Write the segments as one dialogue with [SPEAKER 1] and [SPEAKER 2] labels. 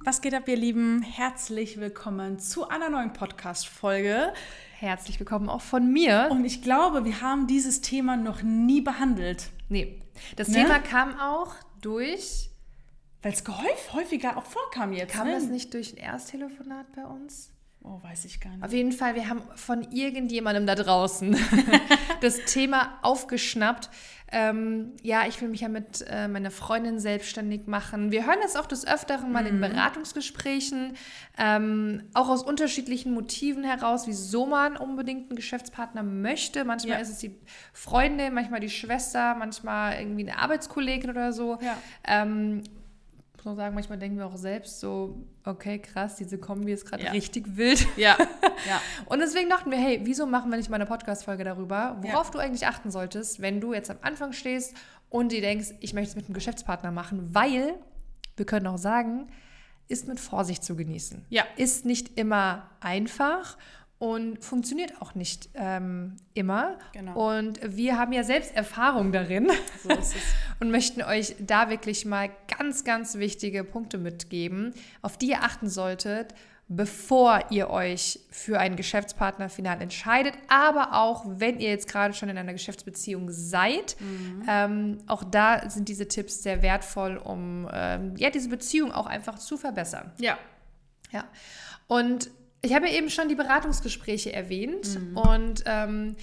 [SPEAKER 1] Was geht ab, ihr Lieben? Herzlich willkommen zu einer neuen Podcast-Folge.
[SPEAKER 2] Herzlich willkommen auch von mir.
[SPEAKER 1] Und ich glaube, wir haben dieses Thema noch nie behandelt.
[SPEAKER 2] Nee, das ne? Thema kam auch durch.
[SPEAKER 1] Weil es häufiger auch vorkam jetzt.
[SPEAKER 2] Kam ne? das nicht durch ein Ersttelefonat bei uns?
[SPEAKER 1] Oh, weiß ich gar nicht.
[SPEAKER 2] Auf jeden Fall, wir haben von irgendjemandem da draußen das Thema aufgeschnappt. Ähm, ja, ich will mich ja mit äh, meiner Freundin selbstständig machen. Wir hören das auch des Öfteren mal mhm. in Beratungsgesprächen, ähm, auch aus unterschiedlichen Motiven heraus, wieso man unbedingt einen Geschäftspartner möchte. Manchmal ja. ist es die Freundin, manchmal die Schwester, manchmal irgendwie eine Arbeitskollegin oder so. Ja. Ähm, muss man sagen, manchmal denken wir auch selbst so, okay, krass, diese Kombi ist gerade ja. richtig wild.
[SPEAKER 1] Ja. ja.
[SPEAKER 2] Und deswegen dachten wir, hey, wieso machen wir nicht mal eine Podcast-Folge darüber, worauf ja. du eigentlich achten solltest, wenn du jetzt am Anfang stehst und dir denkst, ich möchte es mit einem Geschäftspartner machen, weil wir können auch sagen, ist mit Vorsicht zu genießen.
[SPEAKER 1] Ja.
[SPEAKER 2] Ist nicht immer einfach und funktioniert auch nicht ähm, immer. Genau. Und wir haben ja selbst Erfahrung darin so und möchten euch da wirklich mal ganz, ganz wichtige Punkte mitgeben, auf die ihr achten solltet, bevor ihr euch für einen Geschäftspartner final entscheidet, aber auch wenn ihr jetzt gerade schon in einer Geschäftsbeziehung seid. Mhm. Ähm, auch da sind diese Tipps sehr wertvoll, um ähm, ja, diese Beziehung auch einfach zu verbessern.
[SPEAKER 1] Ja.
[SPEAKER 2] Ja. Und ich habe ja eben schon die Beratungsgespräche erwähnt mhm. und ähm,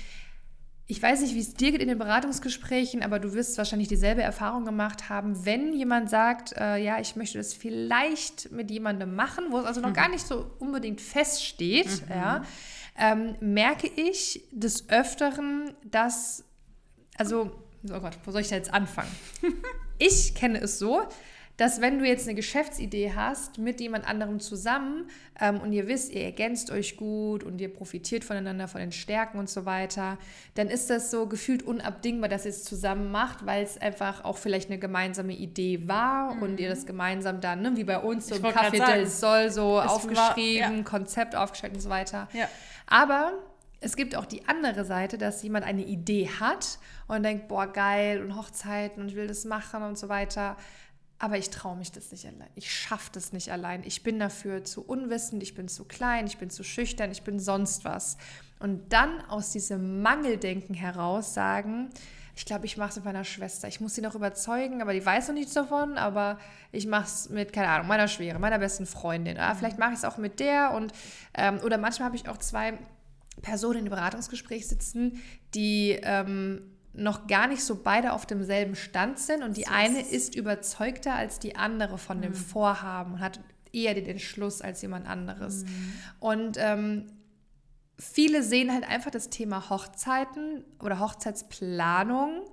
[SPEAKER 2] ich weiß nicht, wie es dir geht in den Beratungsgesprächen, aber du wirst wahrscheinlich dieselbe Erfahrung gemacht haben, wenn jemand sagt, äh, ja, ich möchte das vielleicht mit jemandem machen, wo es also noch mhm. gar nicht so unbedingt feststeht, mhm. ja, ähm, merke ich des Öfteren, dass, also, oh Gott, wo soll ich da jetzt anfangen? ich kenne es so, dass wenn du jetzt eine Geschäftsidee hast mit jemand anderem zusammen ähm, und ihr wisst, ihr ergänzt euch gut und ihr profitiert voneinander, von den Stärken und so weiter, dann ist das so gefühlt unabdingbar, dass ihr es zusammen macht, weil es einfach auch vielleicht eine gemeinsame Idee war mhm. und ihr das gemeinsam dann, ne, wie bei uns, so im Café del Sol so es aufgeschrieben, war, ja. Konzept aufgestellt und so weiter.
[SPEAKER 1] Ja.
[SPEAKER 2] Aber es gibt auch die andere Seite, dass jemand eine Idee hat und denkt, boah, geil und Hochzeiten und ich will das machen und so weiter. Aber ich traue mich das nicht allein. Ich schaffe das nicht allein. Ich bin dafür zu unwissend, ich bin zu klein, ich bin zu schüchtern, ich bin sonst was. Und dann aus diesem Mangeldenken heraus sagen, ich glaube, ich mache es mit meiner Schwester. Ich muss sie noch überzeugen, aber die weiß noch nichts davon. Aber ich mache es mit, keine Ahnung, meiner Schwere, meiner besten Freundin. Oder vielleicht mache ich es auch mit der. Und, ähm, oder manchmal habe ich auch zwei Personen im Beratungsgespräch sitzen, die ähm, noch gar nicht so beide auf demselben Stand sind und die eine ist überzeugter als die andere von mhm. dem Vorhaben und hat eher den Entschluss als jemand anderes. Mhm. Und ähm, viele sehen halt einfach das Thema Hochzeiten oder Hochzeitsplanung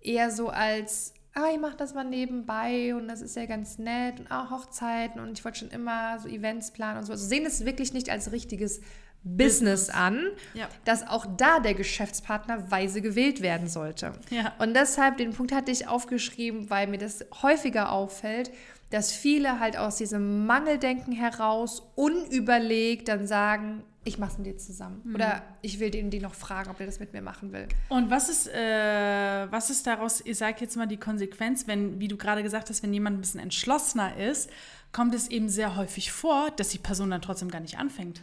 [SPEAKER 2] eher so als, ah, ich mache das mal nebenbei und das ist ja ganz nett und auch Hochzeiten und ich wollte schon immer so Events planen und so. Also sehen es wirklich nicht als richtiges Business an, ja. dass auch da der Geschäftspartner weise gewählt werden sollte.
[SPEAKER 1] Ja.
[SPEAKER 2] Und deshalb, den Punkt hatte ich aufgeschrieben, weil mir das häufiger auffällt, dass viele halt aus diesem Mangeldenken heraus unüberlegt dann sagen, ich mache es mit dir zusammen. Mhm. Oder ich will den, den noch fragen, ob der das mit mir machen will.
[SPEAKER 1] Und was ist, äh, was ist daraus, ich sage jetzt mal die Konsequenz, wenn, wie du gerade gesagt hast, wenn jemand ein bisschen entschlossener ist, kommt es eben sehr häufig vor, dass die Person dann trotzdem gar nicht anfängt.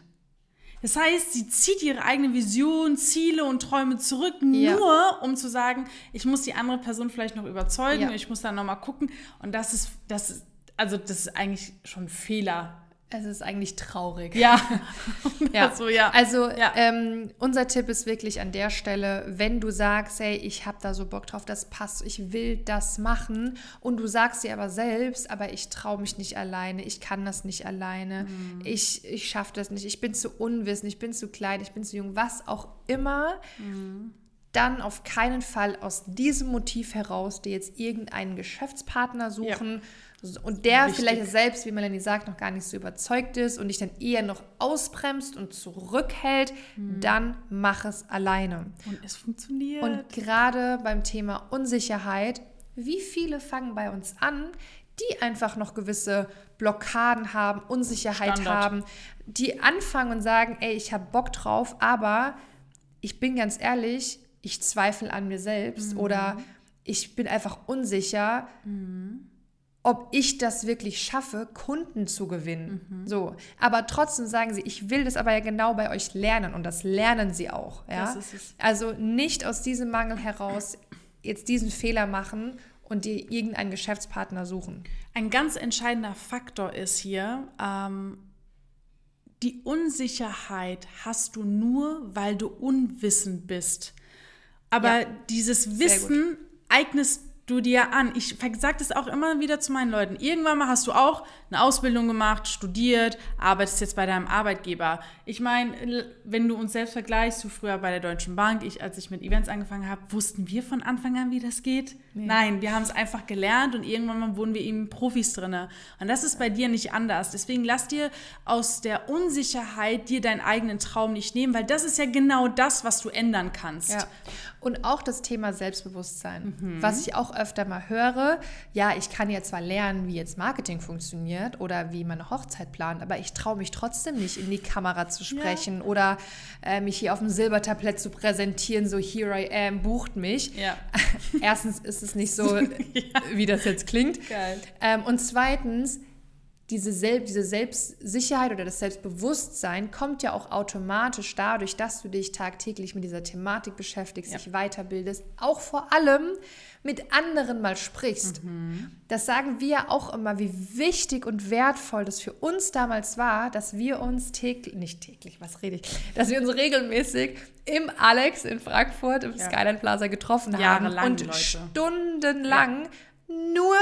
[SPEAKER 1] Das heißt, sie zieht ihre eigene Vision, Ziele und Träume zurück, ja. nur um zu sagen, ich muss die andere Person vielleicht noch überzeugen, ja. ich muss dann nochmal gucken. Und das ist, das ist, also das ist eigentlich schon ein Fehler
[SPEAKER 2] es ist eigentlich traurig.
[SPEAKER 1] Ja.
[SPEAKER 2] ja. So, ja. Also ja. Ähm, unser Tipp ist wirklich an der Stelle, wenn du sagst, hey, ich habe da so Bock drauf, das passt, ich will das machen und du sagst dir aber selbst, aber ich traue mich nicht alleine, ich kann das nicht alleine, mhm. ich, ich schaffe das nicht, ich bin zu unwissend, ich bin zu klein, ich bin zu jung, was auch immer, mhm. dann auf keinen Fall aus diesem Motiv heraus dir jetzt irgendeinen Geschäftspartner suchen. Ja und der Wichtig. vielleicht selbst, wie Melanie sagt, noch gar nicht so überzeugt ist und dich dann eher noch ausbremst und zurückhält, hm. dann mach es alleine.
[SPEAKER 1] Und es funktioniert.
[SPEAKER 2] Und gerade beim Thema Unsicherheit, wie viele fangen bei uns an, die einfach noch gewisse Blockaden haben, Unsicherheit Standard. haben, die anfangen und sagen, ey, ich habe Bock drauf, aber ich bin ganz ehrlich, ich zweifle an mir selbst mhm. oder ich bin einfach unsicher. Mhm ob ich das wirklich schaffe, Kunden zu gewinnen.
[SPEAKER 1] Mhm.
[SPEAKER 2] So, aber trotzdem sagen sie, ich will das aber ja genau bei euch lernen und das lernen sie auch. Ja? Also nicht aus diesem Mangel heraus jetzt diesen Fehler machen und dir irgendeinen Geschäftspartner suchen.
[SPEAKER 1] Ein ganz entscheidender Faktor ist hier, ähm, die Unsicherheit hast du nur, weil du unwissend bist. Aber
[SPEAKER 2] Ja.
[SPEAKER 1] dieses Wissen eignest du dir an. Ich sage das auch immer wieder zu meinen Leuten. Irgendwann mal hast du auch eine Ausbildung gemacht, studiert, arbeitest jetzt bei deinem Arbeitgeber. Ich meine, wenn du uns selbst vergleichst, du früher bei der Deutschen Bank, ich, als ich mit Events angefangen habe, wussten wir von Anfang an, wie das geht? Nein, wir haben es einfach gelernt und irgendwann mal wurden wir eben Profis drin. Und das ist bei dir nicht anders. Deswegen lass dir aus der Unsicherheit dir deinen eigenen Traum nicht nehmen, weil das ist ja genau das, was du ändern kannst.
[SPEAKER 2] Ja. Und auch das Thema Selbstbewusstsein,
[SPEAKER 1] Mhm.
[SPEAKER 2] was ich auch öfter mal höre. Ja, ich kann ja zwar lernen, wie jetzt Marketing funktioniert oder wie man eine Hochzeit plant, aber ich traue mich trotzdem nicht, in die Kamera zu sprechen oder äh, mich hier auf dem Silbertablett zu präsentieren, so here I am, bucht mich.
[SPEAKER 1] Ja.
[SPEAKER 2] Erstens ist es nicht so, wie das jetzt klingt. Ähm, und zweitens, diese, Sel diese Selbstsicherheit oder das Selbstbewusstsein kommt ja auch automatisch dadurch, dass du dich tagtäglich mit dieser Thematik beschäftigst,
[SPEAKER 1] Ja.
[SPEAKER 2] dich weiterbildest, auch vor allem mit anderen mal sprichst. Das sagen wir ja auch immer, wie wichtig und wertvoll das für uns damals war, dass wir uns täglich, nicht täglich, was rede ich, dass wir uns regelmäßig im Alex in Frankfurt im
[SPEAKER 1] Ja.
[SPEAKER 2] Skyline Plaza getroffen haben
[SPEAKER 1] Jahrelang,
[SPEAKER 2] und
[SPEAKER 1] Leute.
[SPEAKER 2] stundenlang nur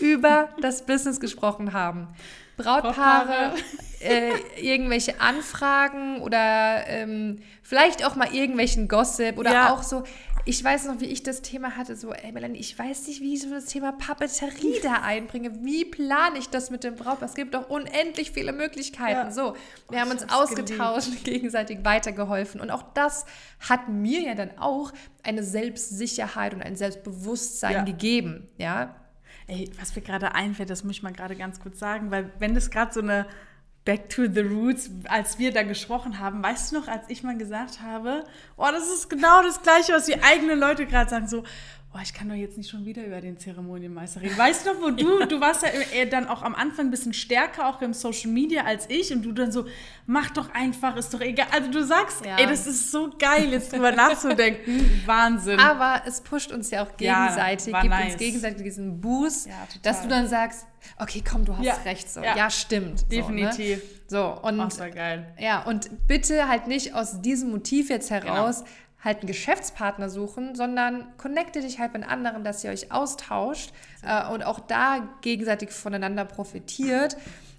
[SPEAKER 2] über das Business gesprochen haben. Brautpaare, äh, irgendwelche Anfragen oder ähm, vielleicht auch mal irgendwelchen Gossip oder
[SPEAKER 1] Ja.
[SPEAKER 2] auch so. Ich weiß noch, wie ich das Thema hatte, so, ey Melanie, ich weiß nicht, wie ich so das Thema Papeterie da einbringe. Wie plane ich das mit dem Brautpaar? Es gibt doch unendlich viele Möglichkeiten.
[SPEAKER 1] Ja.
[SPEAKER 2] So, wir
[SPEAKER 1] Oh,
[SPEAKER 2] haben uns ausgetauscht, gegenseitig weitergeholfen. Und auch das hat mir ja dann auch eine Selbstsicherheit und ein Selbstbewusstsein
[SPEAKER 1] Ja.
[SPEAKER 2] gegeben. Ja,
[SPEAKER 1] Ey, was mir gerade einfällt, das muss ich mal gerade ganz kurz sagen, weil wenn das gerade so eine Back to the Roots, als wir da gesprochen haben, weißt du noch, als ich mal gesagt habe, oh, das ist genau das Gleiche, was die eigenen Leute gerade sagen, so, oh, ich kann doch jetzt nicht schon wieder über den Zeremonienmeister reden. Weißt du noch, wo du, du warst ja dann auch am Anfang ein bisschen stärker, auch im Social Media als ich und du dann so, mach doch einfach, ist doch egal. Also du sagst,
[SPEAKER 2] Ja.
[SPEAKER 1] ey, das ist so geil, jetzt drüber nachzudenken. Wahnsinn.
[SPEAKER 2] Aber es pusht uns ja auch
[SPEAKER 1] Ja,
[SPEAKER 2] gegenseitig,
[SPEAKER 1] war
[SPEAKER 2] gibt
[SPEAKER 1] nice.
[SPEAKER 2] uns gegenseitig diesen Boost,
[SPEAKER 1] Ja,
[SPEAKER 2] dass du dann sagst, okay, komm, du hast
[SPEAKER 1] Ja,
[SPEAKER 2] recht. So.
[SPEAKER 1] ja.
[SPEAKER 2] Ja. stimmt.
[SPEAKER 1] Definitiv.
[SPEAKER 2] So, ne? so und
[SPEAKER 1] Oh, das war geil.
[SPEAKER 2] ja, und bitte halt nicht aus diesem Motiv jetzt
[SPEAKER 1] Genau.
[SPEAKER 2] Halt einen Geschäftspartner suchen, sondern connecte dich halt mit anderen, dass ihr euch austauscht äh, und auch da gegenseitig voneinander profitiert.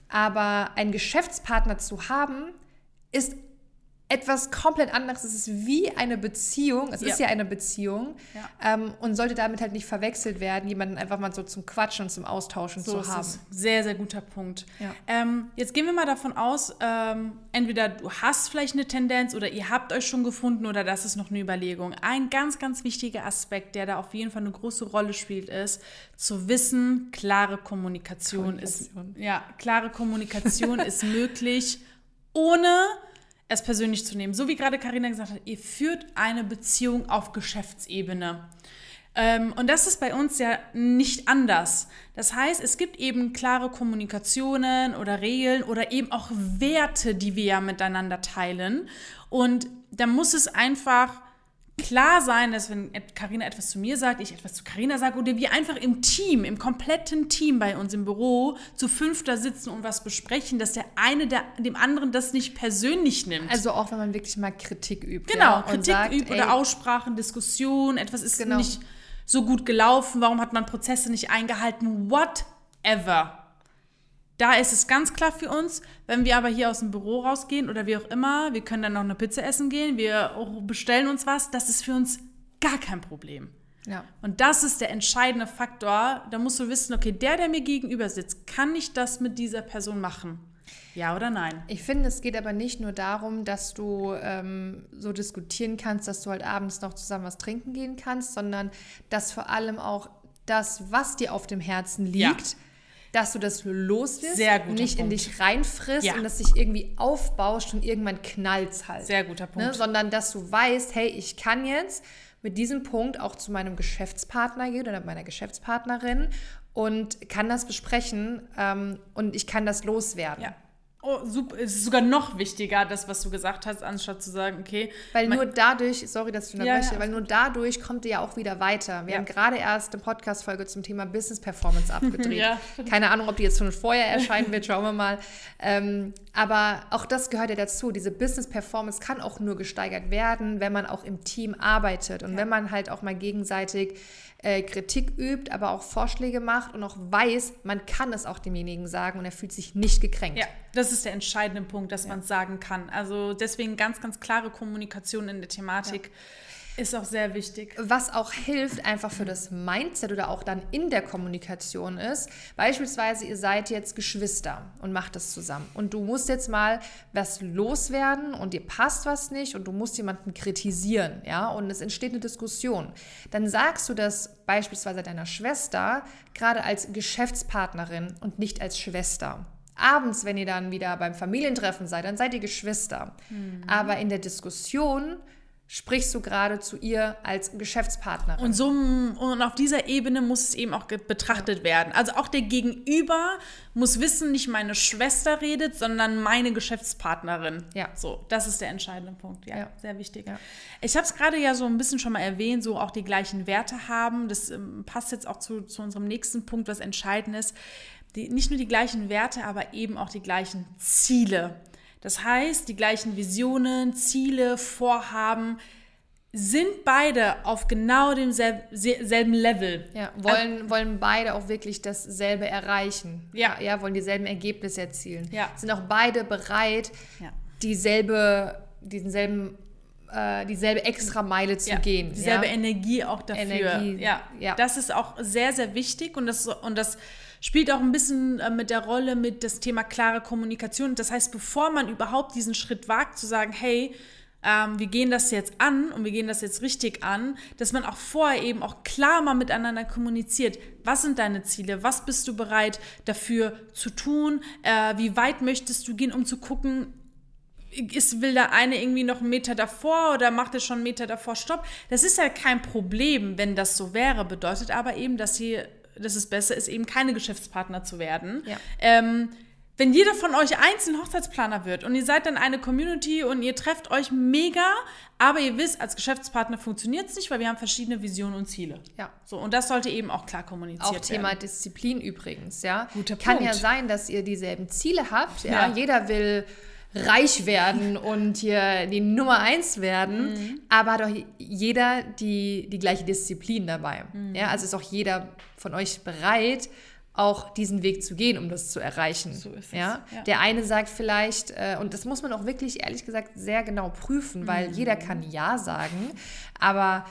[SPEAKER 2] Aber einen Geschäftspartner zu haben, ist etwas komplett anderes. Es ist wie eine Beziehung. Es ist
[SPEAKER 1] Ja.
[SPEAKER 2] ja eine Beziehung
[SPEAKER 1] Ja.
[SPEAKER 2] ähm, und sollte damit halt nicht verwechselt werden, jemanden einfach mal so zum Quatschen und zum Austauschen
[SPEAKER 1] So
[SPEAKER 2] zu
[SPEAKER 1] ist
[SPEAKER 2] haben.
[SPEAKER 1] es. Sehr, sehr guter Punkt.
[SPEAKER 2] Ja.
[SPEAKER 1] Ähm, jetzt gehen wir mal davon aus, ähm, entweder du hast vielleicht eine Tendenz oder ihr habt euch schon gefunden oder das ist noch eine Überlegung. Ein ganz, ganz wichtiger Aspekt, der da auf jeden Fall eine große Rolle spielt, ist zu wissen, klare Kommunikation,
[SPEAKER 2] Kommunikation.
[SPEAKER 1] ist ja klare Kommunikation ist möglich, ohne es persönlich zu nehmen. So wie gerade Karina gesagt hat, ihr führt eine Beziehung auf Geschäftsebene. Ähm, und das ist bei uns ja nicht anders. Das heißt, es gibt eben klare Kommunikationen oder Regeln oder eben auch Werte, die wir ja miteinander teilen. Und da muss es einfach klar sein, dass wenn Karina etwas zu mir sagt, ich etwas zu Karina sage oder wir einfach im Team, im kompletten Team bei uns im Büro zu fünfter sitzen und was besprechen, dass der eine der, dem anderen das nicht persönlich nimmt.
[SPEAKER 2] Also auch wenn man wirklich mal Kritik übt.
[SPEAKER 1] Genau,
[SPEAKER 2] ja,
[SPEAKER 1] Kritik
[SPEAKER 2] sagt,
[SPEAKER 1] übt
[SPEAKER 2] ey,
[SPEAKER 1] oder Aussprachen, Diskussion, etwas ist
[SPEAKER 2] Genau.
[SPEAKER 1] nicht so gut gelaufen, warum hat man Prozesse nicht eingehalten, whatever. Da ist es ganz klar für uns, wenn wir aber hier aus dem Büro rausgehen oder wie auch immer, wir können dann noch eine Pizza essen gehen, wir bestellen uns was, das ist für uns gar kein Problem.
[SPEAKER 2] Ja.
[SPEAKER 1] Und das ist der entscheidende Faktor. Da musst du wissen, okay, der, der mir gegenüber sitzt, kann ich das mit dieser Person machen? Ja oder nein?
[SPEAKER 2] Ich finde, es geht aber nicht nur darum, dass du ähm, so diskutieren kannst, dass du halt abends noch zusammen was trinken gehen kannst, sondern dass vor allem auch das, was dir auf dem Herzen liegt,
[SPEAKER 1] Ja.
[SPEAKER 2] Dass du das los wirst,
[SPEAKER 1] Sehr guter
[SPEAKER 2] nicht in
[SPEAKER 1] Punkt.
[SPEAKER 2] dich reinfrisst
[SPEAKER 1] Ja.
[SPEAKER 2] und das sich irgendwie aufbauscht und irgendwann knallt halt.
[SPEAKER 1] Sehr guter Punkt.
[SPEAKER 2] Ne? Sondern dass du weißt, hey, ich kann jetzt mit diesem Punkt auch zu meinem Geschäftspartner gehen oder meiner Geschäftspartnerin und kann das besprechen ähm, und ich kann das loswerden.
[SPEAKER 1] Ja. Oh, super. Es ist sogar noch wichtiger, das, was du gesagt hast, anstatt zu sagen, okay.
[SPEAKER 2] Weil nur dadurch, sorry, dass ich unterbreche,
[SPEAKER 1] Ja, ja,
[SPEAKER 2] weil nur dadurch kommt ihr ja auch wieder weiter. Wir
[SPEAKER 1] Ja.
[SPEAKER 2] haben gerade erst eine Podcast-Folge zum Thema Business Performance abgedreht. Keine Ahnung, ob die jetzt schon vorher erscheinen wird, schauen wir mal. Ähm, aber auch das gehört ja dazu. Diese Business Performance kann auch nur gesteigert werden, wenn man auch im Team arbeitet und wenn man halt auch mal gegenseitig äh, Kritik übt, aber auch Vorschläge macht und auch weiß, man kann es auch demjenigen sagen und er fühlt sich nicht gekränkt.
[SPEAKER 1] Ja, das ist der entscheidende Punkt, dass man es sagen kann. Also deswegen ganz, ganz klare Kommunikation in der Thematik ist auch sehr wichtig.
[SPEAKER 2] Was auch hilft einfach für das Mindset oder auch dann in der Kommunikation ist, beispielsweise ihr seid jetzt Geschwister und macht das zusammen und du musst jetzt mal was loswerden und dir passt was nicht und du musst jemanden kritisieren, ja, und es entsteht eine Diskussion. Dann sagst du das beispielsweise deiner Schwester gerade als Geschäftspartnerin und nicht als Schwester. Abends, wenn ihr dann wieder beim Familientreffen seid, dann seid ihr Geschwister. Aber in der Diskussion sprichst du gerade zu ihr als Geschäftspartnerin.
[SPEAKER 1] Und so und auf dieser Ebene muss es eben auch betrachtet werden. Also auch der Gegenüber muss wissen, nicht meine Schwester redet, sondern meine Geschäftspartnerin.
[SPEAKER 2] Ja.
[SPEAKER 1] So, das ist der entscheidende Punkt. Ja,
[SPEAKER 2] Ja.
[SPEAKER 1] sehr wichtig.
[SPEAKER 2] Ja.
[SPEAKER 1] Ich habe es gerade ja so ein bisschen schon mal erwähnt, so auch die gleichen Werte haben. Das ähm, passt jetzt auch zu, zu unserem nächsten Punkt, was entscheidend ist. Die, nicht nur die gleichen Werte, aber eben auch die gleichen Ziele. Das heißt, die gleichen Visionen, Ziele, Vorhaben sind beide auf genau demselben Level.
[SPEAKER 2] ja, wollen, wollen beide auch wirklich dasselbe erreichen.
[SPEAKER 1] Ja.
[SPEAKER 2] ja, wollen dieselben Ergebnisse erzielen.
[SPEAKER 1] Ja.
[SPEAKER 2] Sind auch beide bereit,
[SPEAKER 1] Ja.
[SPEAKER 2] dieselbe, dieselben, äh, dieselbe Extrameile zu
[SPEAKER 1] ja,
[SPEAKER 2] gehen.
[SPEAKER 1] Dieselbe
[SPEAKER 2] ja?
[SPEAKER 1] Energie auch dafür.
[SPEAKER 2] Energie,
[SPEAKER 1] Ja.
[SPEAKER 2] ja.
[SPEAKER 1] das ist auch sehr, sehr wichtig und das, und das spielt auch ein bisschen äh, mit der Rolle mit das Thema klare Kommunikation. Das heißt, bevor man überhaupt diesen Schritt wagt, zu sagen, hey, ähm, wir gehen das jetzt an und wir gehen das jetzt richtig an, dass man auch vorher eben auch klar mal miteinander kommuniziert. Was sind deine Ziele? Was bist du bereit dafür zu tun? Äh, wie weit möchtest du gehen, um zu gucken, ist, will der eine irgendwie noch einen Meter davor oder macht er schon einen Meter davor Stopp? Das ist ja kein Problem, wenn das so wäre. Bedeutet aber eben, dass, hier, dass es besser ist, eben keine Geschäftspartner zu werden.
[SPEAKER 2] Ja.
[SPEAKER 1] Ähm, wenn jeder von euch einzeln Hochzeitsplaner wird und ihr seid dann eine Community und ihr trefft euch mega, aber ihr wisst, als Geschäftspartner funktioniert es nicht, weil wir haben verschiedene Visionen und Ziele.
[SPEAKER 2] Ja.
[SPEAKER 1] So, und das sollte eben auch klar kommuniziert
[SPEAKER 2] Auch
[SPEAKER 1] werden.
[SPEAKER 2] Thema Disziplin übrigens, ja.
[SPEAKER 1] Guter
[SPEAKER 2] Kann
[SPEAKER 1] Punkt.
[SPEAKER 2] ja sein, dass ihr dieselben Ziele habt, ja.
[SPEAKER 1] Ja.
[SPEAKER 2] Jeder will reich werden und hier die Nummer eins werden,
[SPEAKER 1] Mhm.
[SPEAKER 2] aber hat doch jeder die, die gleiche Disziplin dabei.
[SPEAKER 1] Mhm.
[SPEAKER 2] Ja, also ist auch jeder von euch bereit, auch diesen Weg zu gehen, um das zu erreichen.
[SPEAKER 1] So ist es,
[SPEAKER 2] Ja?
[SPEAKER 1] ja.
[SPEAKER 2] Der eine sagt vielleicht, äh, und das muss man auch wirklich ehrlich gesagt sehr genau prüfen, weil
[SPEAKER 1] Mhm.
[SPEAKER 2] jeder kann Ja sagen, aber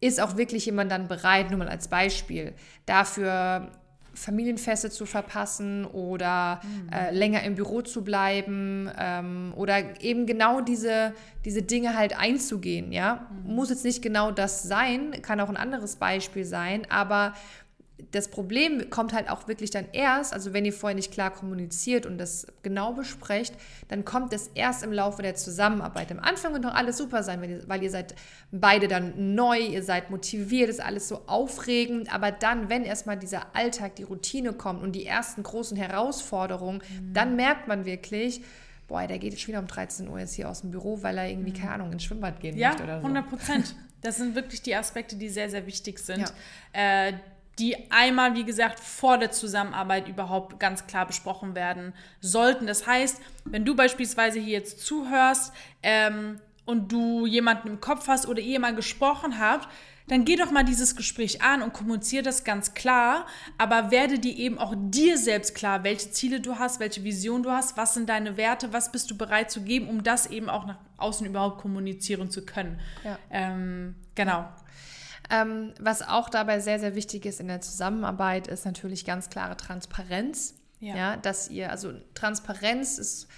[SPEAKER 2] ist auch wirklich jemand dann bereit, nur mal als Beispiel, dafür Familienfeste zu verpassen oder äh, länger im Büro zu bleiben ähm, oder eben genau diese, diese Dinge halt einzugehen, ja. Muss jetzt nicht genau das sein, kann auch ein anderes Beispiel sein, aber das Problem kommt halt auch wirklich dann erst, also wenn ihr vorher nicht klar kommuniziert und das genau besprecht, dann kommt es erst im Laufe der Zusammenarbeit. Am Anfang wird noch alles super sein, weil ihr, weil ihr seid beide dann neu, ihr seid motiviert, ist alles so aufregend, aber dann, wenn erstmal dieser Alltag, die Routine kommt und die ersten großen Herausforderungen, dann merkt man wirklich, boah, der geht jetzt schon wieder um 13 Uhr jetzt hier aus dem Büro, weil er irgendwie, keine Ahnung, ins Schwimmbad gehen
[SPEAKER 1] Ja,
[SPEAKER 2] möchte oder so.
[SPEAKER 1] 100 Prozent. Das sind wirklich die Aspekte, die sehr, sehr wichtig sind. Äh, die einmal, wie gesagt, vor der Zusammenarbeit überhaupt ganz klar besprochen werden sollten. Das heißt, wenn du beispielsweise hier jetzt zuhörst ähm, und du jemanden im Kopf hast oder ihr mal gesprochen habt, dann geh doch mal dieses Gespräch an und kommuniziere das ganz klar, aber werde dir eben auch dir selbst klar, welche Ziele du hast, welche Vision du hast, was sind deine Werte, was bist du bereit zu geben, um das eben auch nach außen überhaupt kommunizieren zu können.
[SPEAKER 2] Ja.
[SPEAKER 1] Ähm, genau.
[SPEAKER 2] Ähm, was auch dabei sehr, sehr wichtig ist in der Zusammenarbeit, ist natürlich ganz klare Transparenz.
[SPEAKER 1] Ja.
[SPEAKER 2] Ja. dass ihr, also Transparenz ist,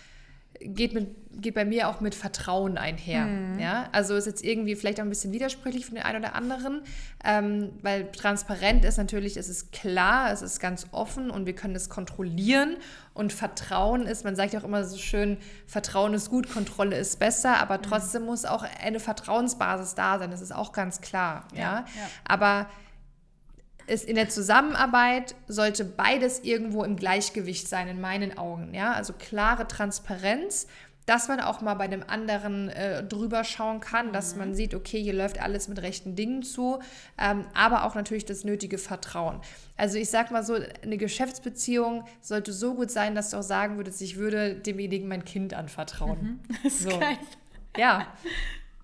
[SPEAKER 2] geht, mit, geht bei mir auch mit Vertrauen einher. Ja, also ist jetzt irgendwie vielleicht auch ein bisschen widersprüchlich von den einen oder anderen, ähm, weil transparent ist natürlich, es ist klar, es ist ganz offen und wir können es kontrollieren. Und Vertrauen ist, man sagt ja auch immer so schön, Vertrauen ist gut, Kontrolle ist besser, aber trotzdem muss auch eine Vertrauensbasis da sein. Das ist auch ganz klar. Ja,
[SPEAKER 1] ja.
[SPEAKER 2] aber ist in der Zusammenarbeit sollte beides irgendwo im Gleichgewicht sein, in meinen Augen. Ja? Also klare Transparenz, dass man auch mal bei dem anderen äh, drüber schauen kann, mhm. dass man sieht, okay, hier läuft alles mit rechten Dingen zu, ähm, aber auch natürlich das nötige Vertrauen. Also ich sag mal so, eine Geschäftsbeziehung sollte so gut sein, dass du auch sagen würdest, ich würde demjenigen mein Kind anvertrauen. Mhm. Das ist so. geil. Ja.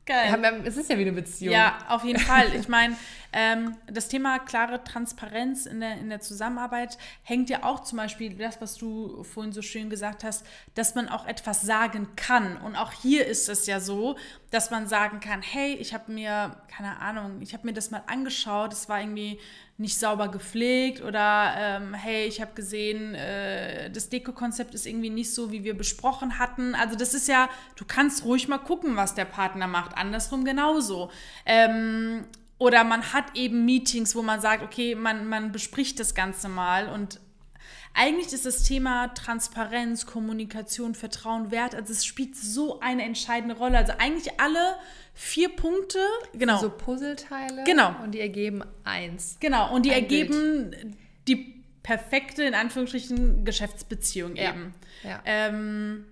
[SPEAKER 2] Geil. es ist ja wie eine Beziehung.
[SPEAKER 1] Ja, auf jeden Fall. Ich meine, ähm, das Thema klare Transparenz in der, in der Zusammenarbeit hängt ja auch zum Beispiel das, was du vorhin so schön gesagt hast, dass man auch etwas sagen kann. Und auch hier ist es ja so, dass man sagen kann, hey, ich habe mir, keine Ahnung, ich habe mir das mal angeschaut, es war irgendwie nicht sauber gepflegt oder ähm, hey, ich habe gesehen, äh, das Deko-Konzept ist irgendwie nicht so, wie wir besprochen hatten. Also das ist ja, du kannst ruhig mal gucken, was der Partner macht. Andersrum genauso. Ähm, oder man hat eben Meetings, wo man sagt, okay, man, man bespricht das Ganze mal und eigentlich ist das Thema Transparenz, Kommunikation, Vertrauen, Wert, also es spielt so eine entscheidende Rolle. Also eigentlich alle vier Punkte, genau.
[SPEAKER 2] So Puzzleteile.
[SPEAKER 1] Genau.
[SPEAKER 2] Und die ergeben eins.
[SPEAKER 1] Genau. Und die Ein ergeben Bild. die perfekte, in Anführungsstrichen, Geschäftsbeziehung ja. eben.
[SPEAKER 2] Ja. Ähm,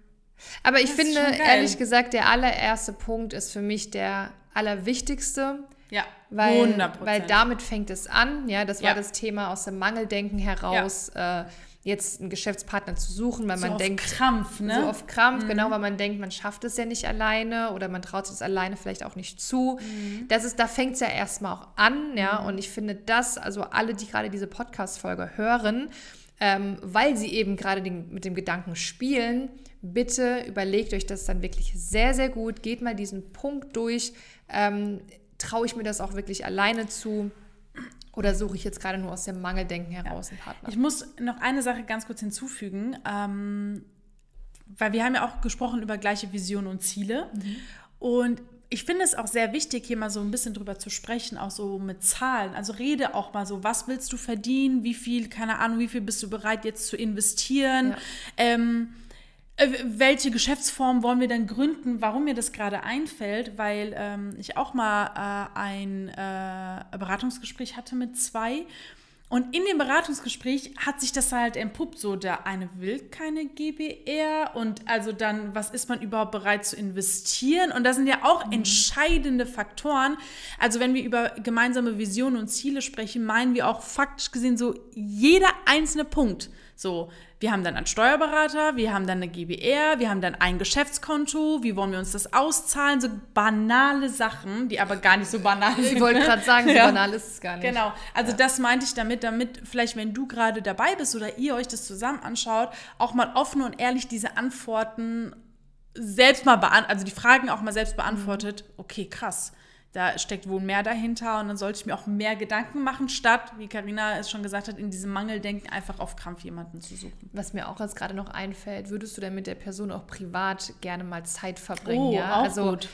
[SPEAKER 2] Aber ich finde, ehrlich gesagt, der allererste Punkt ist für mich der allerwichtigste.
[SPEAKER 1] Ja,
[SPEAKER 2] weil, 100%. weil damit fängt es an. Ja, das war ja. das Thema aus dem Mangeldenken heraus. Ja. Äh, jetzt einen Geschäftspartner zu suchen, weil so man auf denkt.
[SPEAKER 1] Krampf, ne?
[SPEAKER 2] So auf Krampf, mhm. genau, weil man denkt, man schafft es ja nicht alleine oder man traut es alleine vielleicht auch nicht zu. Mhm. Das ist, da fängt es ja erstmal auch an, ja. Mhm. Und ich finde das, also alle, die gerade diese Podcast-Folge hören, ähm, weil sie eben gerade mit dem Gedanken spielen, bitte überlegt euch das dann wirklich sehr, sehr gut. Geht mal diesen Punkt durch. Ähm, traue ich mir das auch wirklich alleine zu? Oder suche ich jetzt gerade nur aus dem Mangeldenken heraus einen Partner?
[SPEAKER 1] Ich muss noch eine Sache ganz kurz hinzufügen, ähm, weil wir haben ja auch gesprochen über gleiche Visionen und Ziele. Mhm. Und ich finde es auch sehr wichtig, hier mal so ein bisschen drüber zu sprechen, auch so mit Zahlen. Also rede auch mal so, was willst du verdienen, wie viel, keine Ahnung, wie viel bist du bereit jetzt zu investieren. Ja. Ähm, äh, welche Geschäftsform wollen wir denn gründen? Warum mir das gerade einfällt, weil ähm, ich auch mal äh, ein äh, Beratungsgespräch hatte mit zwei. Und in dem Beratungsgespräch hat sich das halt entpuppt, so der eine will keine GBR und also dann, was ist man überhaupt bereit zu investieren? Und das sind ja auch mhm. entscheidende Faktoren. Also wenn wir über gemeinsame Visionen und Ziele sprechen, meinen wir auch faktisch gesehen so jeder einzelne Punkt. So, wir haben dann einen Steuerberater, wir haben dann eine GBR, wir haben dann ein Geschäftskonto, wie wollen wir uns das auszahlen? So banale Sachen, die aber gar nicht so banal sind.
[SPEAKER 2] Ich wollte ne? gerade sagen, so ja. banal ist es gar nicht.
[SPEAKER 1] Genau, also ja. das meinte ich damit, damit vielleicht, wenn du gerade dabei bist oder ihr euch das zusammen anschaut, auch mal offen und ehrlich diese Antworten selbst mal beantwortet, also die Fragen auch mal selbst beantwortet. Okay, krass da steckt wohl mehr dahinter und dann sollte ich mir auch mehr Gedanken machen, statt, wie Karina es schon gesagt hat, in diesem Mangeldenken einfach auf Krampf jemanden zu suchen.
[SPEAKER 2] Was mir auch jetzt gerade noch einfällt, würdest du denn mit der Person auch privat gerne mal Zeit verbringen?
[SPEAKER 1] Oh,
[SPEAKER 2] ja?
[SPEAKER 1] auch
[SPEAKER 2] also
[SPEAKER 1] gut.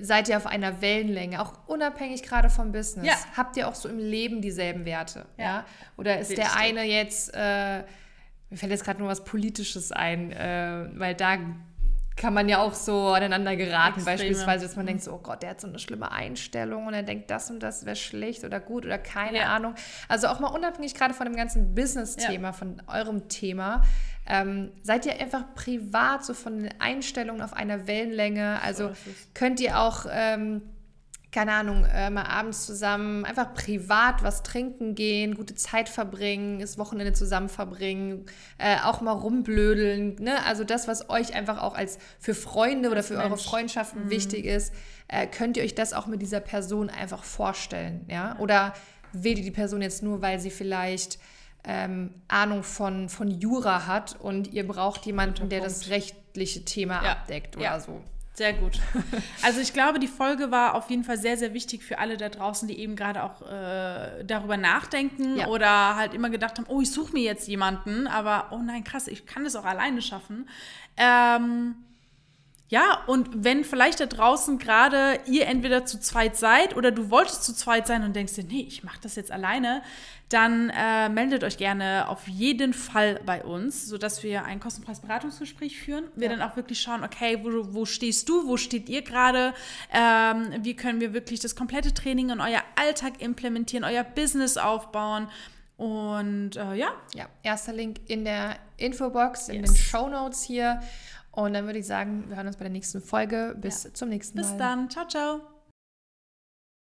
[SPEAKER 2] Seid ihr auf einer Wellenlänge, auch unabhängig gerade vom Business? Ja. Habt ihr auch so im Leben dieselben Werte? Ja. ja? Oder ist Wichtig. der eine jetzt, äh, mir fällt jetzt gerade nur was Politisches ein, äh, weil da kann man ja auch so aneinander geraten. Extreme. Beispielsweise, dass man denkt so, oh Gott, der hat so eine schlimme Einstellung und er denkt, das und das wäre schlecht oder gut oder keine ja. Ahnung. Also auch mal unabhängig gerade von dem ganzen Business-Thema, ja. von eurem Thema, ähm, seid ihr einfach privat so von den Einstellungen auf einer Wellenlänge. Also so könnt ihr auch... Ähm, keine Ahnung, äh, mal abends zusammen einfach privat was trinken gehen, gute Zeit verbringen, das Wochenende zusammen verbringen, äh, auch mal rumblödeln. Ne? Also das, was euch einfach auch als für Freunde oder für Mensch. eure Freundschaften mhm. wichtig ist, äh, könnt ihr euch das auch mit dieser Person einfach vorstellen. Ja? Oder wählt ihr die Person jetzt nur, weil sie vielleicht ähm, Ahnung von, von Jura hat und ihr braucht jemanden, der das rechtliche Thema ja. abdeckt oder ja. so.
[SPEAKER 1] Sehr gut. Also ich glaube, die Folge war auf jeden Fall sehr, sehr wichtig für alle da draußen, die eben gerade auch äh, darüber nachdenken ja. oder halt immer gedacht haben, oh, ich suche mir jetzt jemanden, aber oh nein, krass, ich kann das auch alleine schaffen. Ähm, Ja, und wenn vielleicht da draußen gerade ihr entweder zu zweit seid oder du wolltest zu zweit sein und denkst dir, nee, ich mache das jetzt alleine, dann äh, meldet euch gerne auf jeden Fall bei uns, sodass wir ein kostenfreies Beratungsgespräch führen. Wir ja. dann auch wirklich schauen, okay, wo, wo stehst du, wo steht ihr gerade, ähm, wie können wir wirklich das komplette Training in euer Alltag implementieren, euer Business aufbauen. Und äh, ja.
[SPEAKER 2] Ja, erster Link in der Infobox, in yes. den Show Notes hier. Und dann würde ich sagen, wir hören uns bei der nächsten Folge. Bis ja. zum nächsten
[SPEAKER 1] Mal. Bis dann. Ciao, ciao.